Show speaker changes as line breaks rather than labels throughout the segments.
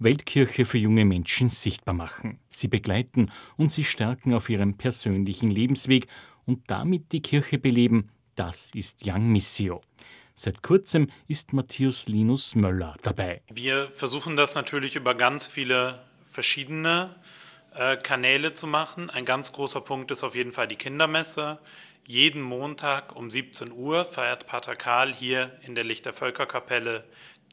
Weltkirche für junge Menschen sichtbar machen, sie begleiten und sie stärken auf ihrem persönlichen Lebensweg und damit die Kirche beleben, das ist Young Missio. Seit kurzem ist Matthias Linus Möller dabei.
Wir versuchen das natürlich über ganz viele verschiedene äh, Kanäle zu machen. Ein ganz großer Punkt ist auf jeden Fall die Kindermesse. Jeden Montag um 17 Uhr feiert Pater Karl hier in der Lichter Völkerkapelle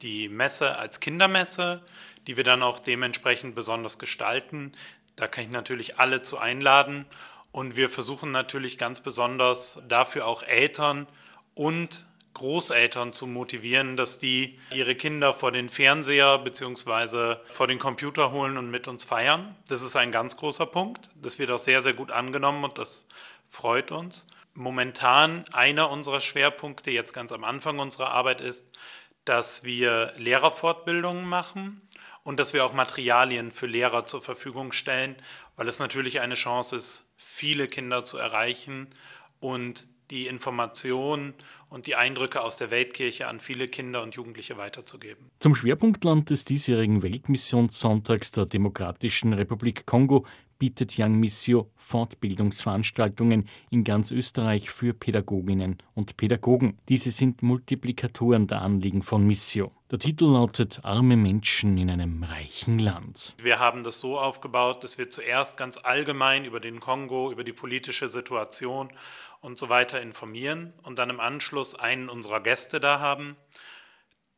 die Messe als Kindermesse, die wir dann auch dementsprechend besonders gestalten. Da kann ich natürlich alle zu einladen. Und wir versuchen natürlich ganz besonders dafür auch Eltern und Großeltern zu motivieren, dass die ihre Kinder vor den Fernseher bzw. vor den Computer holen und mit uns feiern. Das ist ein ganz großer Punkt. Das wird auch sehr, sehr gut angenommen und das freut uns. Momentan einer unserer Schwerpunkte jetzt ganz am Anfang unserer Arbeit ist, dass wir Lehrerfortbildungen machen und dass wir auch Materialien für Lehrer zur Verfügung stellen, weil es natürlich eine Chance ist, viele Kinder zu erreichen und die Informationen und die Eindrücke aus der Weltkirche an viele Kinder und Jugendliche weiterzugeben.
Zum Schwerpunktland des diesjährigen Weltmissionssonntags der Demokratischen Republik Kongo bietet Young Missio Fortbildungsveranstaltungen in ganz Österreich für Pädagoginnen und Pädagogen. Diese sind Multiplikatoren der Anliegen von Missio. Der Titel lautet Arme Menschen in einem reichen Land.
Wir haben das so aufgebaut, dass wir zuerst ganz allgemein über den Kongo, über die politische Situation und so weiter informieren und dann im Anschluss einen unserer Gäste da haben.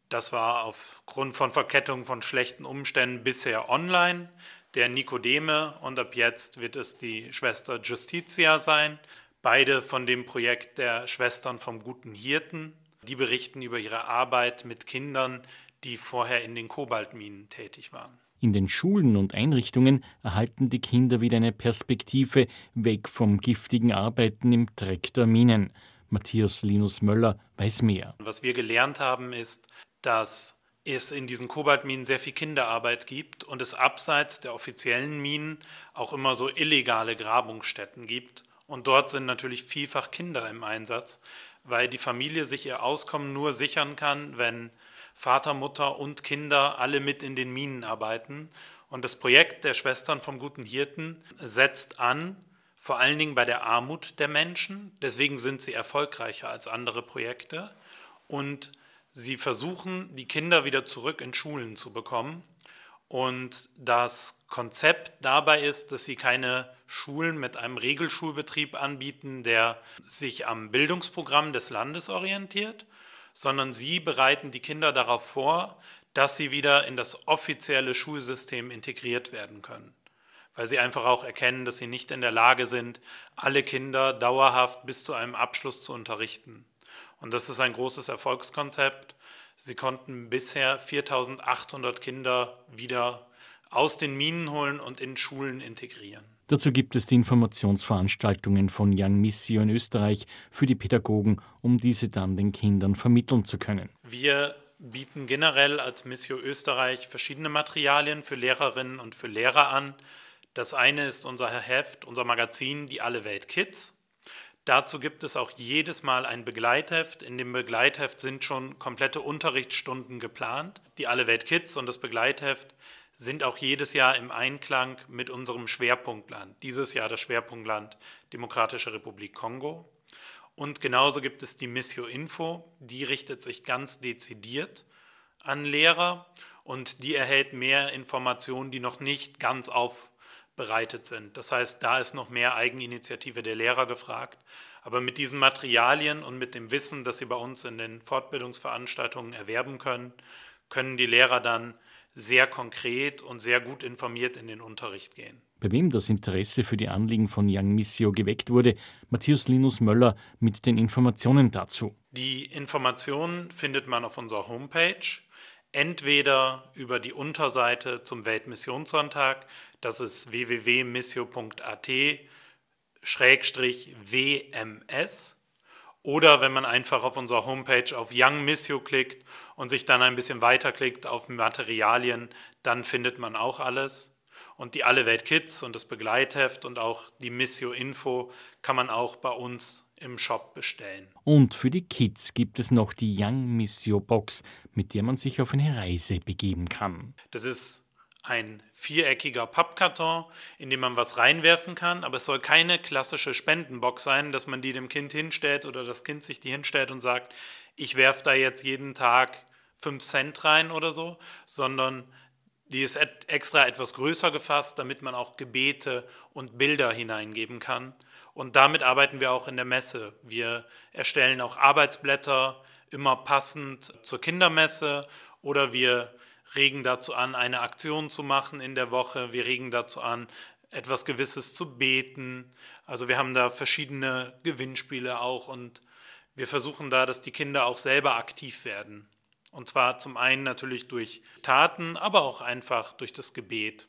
Das war aufgrund von Verkettung von schlechten Umständen bisher online, der Nikodeme und ab jetzt wird es die Schwester Justitia sein. Beide von dem Projekt der Schwestern vom guten Hirten. Die berichten über ihre Arbeit mit Kindern, die vorher in den Kobaltminen tätig waren.
In den Schulen und Einrichtungen erhalten die Kinder wieder eine Perspektive weg vom giftigen Arbeiten im Dreck der Minen. Matthias Linus Möller weiß mehr.
Was wir gelernt haben, ist, dass es in diesen Kobaltminen sehr viel Kinderarbeit gibt und es abseits der offiziellen Minen auch immer so illegale Grabungsstätten gibt. Und dort sind natürlich vielfach Kinder im Einsatz, weil die Familie sich ihr Auskommen nur sichern kann, wenn Vater, Mutter und Kinder alle mit in den Minen arbeiten. Und das Projekt der Schwestern vom Guten Hirten setzt an, vor allen Dingen bei der Armut der Menschen. Deswegen sind sie erfolgreicher als andere Projekte. Und sie versuchen, die Kinder wieder zurück in Schulen zu bekommen. Und das Konzept dabei ist, dass sie keine Schulen mit einem Regelschulbetrieb anbieten, der sich am Bildungsprogramm des Landes orientiert, sondern sie bereiten die Kinder darauf vor, dass sie wieder in das offizielle Schulsystem integriert werden können. Weil sie einfach auch erkennen, dass sie nicht in der Lage sind, alle Kinder dauerhaft bis zu einem Abschluss zu unterrichten. Und das ist ein großes Erfolgskonzept. Sie konnten bisher 4800 Kinder wieder aus den Minen holen und in Schulen integrieren.
Dazu gibt es die Informationsveranstaltungen von Young Missio in Österreich für die Pädagogen, um diese dann den Kindern vermitteln zu können.
Wir bieten generell als Missio Österreich verschiedene Materialien für Lehrerinnen und für Lehrer an. Das eine ist unser Heft, unser Magazin Die Alle Welt Kids. Dazu gibt es auch jedes Mal ein Begleitheft. In dem Begleitheft sind schon komplette Unterrichtsstunden geplant. Die Alle Welt Kids und das Begleitheft sind auch jedes Jahr im Einklang mit unserem Schwerpunktland. Dieses Jahr das Schwerpunktland Demokratische Republik Kongo. Und genauso gibt es die Missio Info, die richtet sich ganz dezidiert an Lehrer und die erhält mehr Informationen, die noch nicht ganz aufbereitet sind. Das heißt, da ist noch mehr Eigeninitiative der Lehrer gefragt. Aber mit diesen Materialien und mit dem Wissen, das sie bei uns in den Fortbildungsveranstaltungen erwerben können, können die Lehrer dann sehr konkret und sehr gut informiert in den Unterricht gehen.
Bei wem das Interesse für die Anliegen von Young Missio geweckt wurde, Matthias Linus Möller mit den Informationen dazu.
Die Informationen findet man auf unserer Homepage, entweder über die Unterseite zum Weltmissionssonntag, das ist www.missio.at WMS oder wenn man einfach auf unserer Homepage auf Young Missio klickt und sich dann ein bisschen weiterklickt auf Materialien, dann findet man auch alles. Und die Alle Welt Kids und das Begleitheft und auch die Missio Info kann man auch bei uns im Shop bestellen.
Und für die Kids gibt es noch die Young Missio Box, mit der man sich auf eine Reise begeben kann.
Das ist ein viereckiger Pappkarton, in dem man was reinwerfen kann, aber es soll keine klassische Spendenbox sein, dass man die dem Kind hinstellt oder das Kind sich die hinstellt und sagt, ich werfe da jetzt jeden Tag 5 Cent rein oder so, sondern die ist extra etwas größer gefasst, damit man auch Gebete und Bilder hineingeben kann. Und damit arbeiten wir auch in der Messe. Wir erstellen auch Arbeitsblätter, immer passend zur Kindermesse, oder wir regen dazu an, eine Aktion zu machen in der Woche. Wir regen dazu an, etwas Gewisses zu beten. Also wir haben da verschiedene Gewinnspiele auch und wir versuchen da, dass die Kinder auch selber aktiv werden. Und zwar zum einen natürlich durch Taten, aber auch einfach durch das Gebet.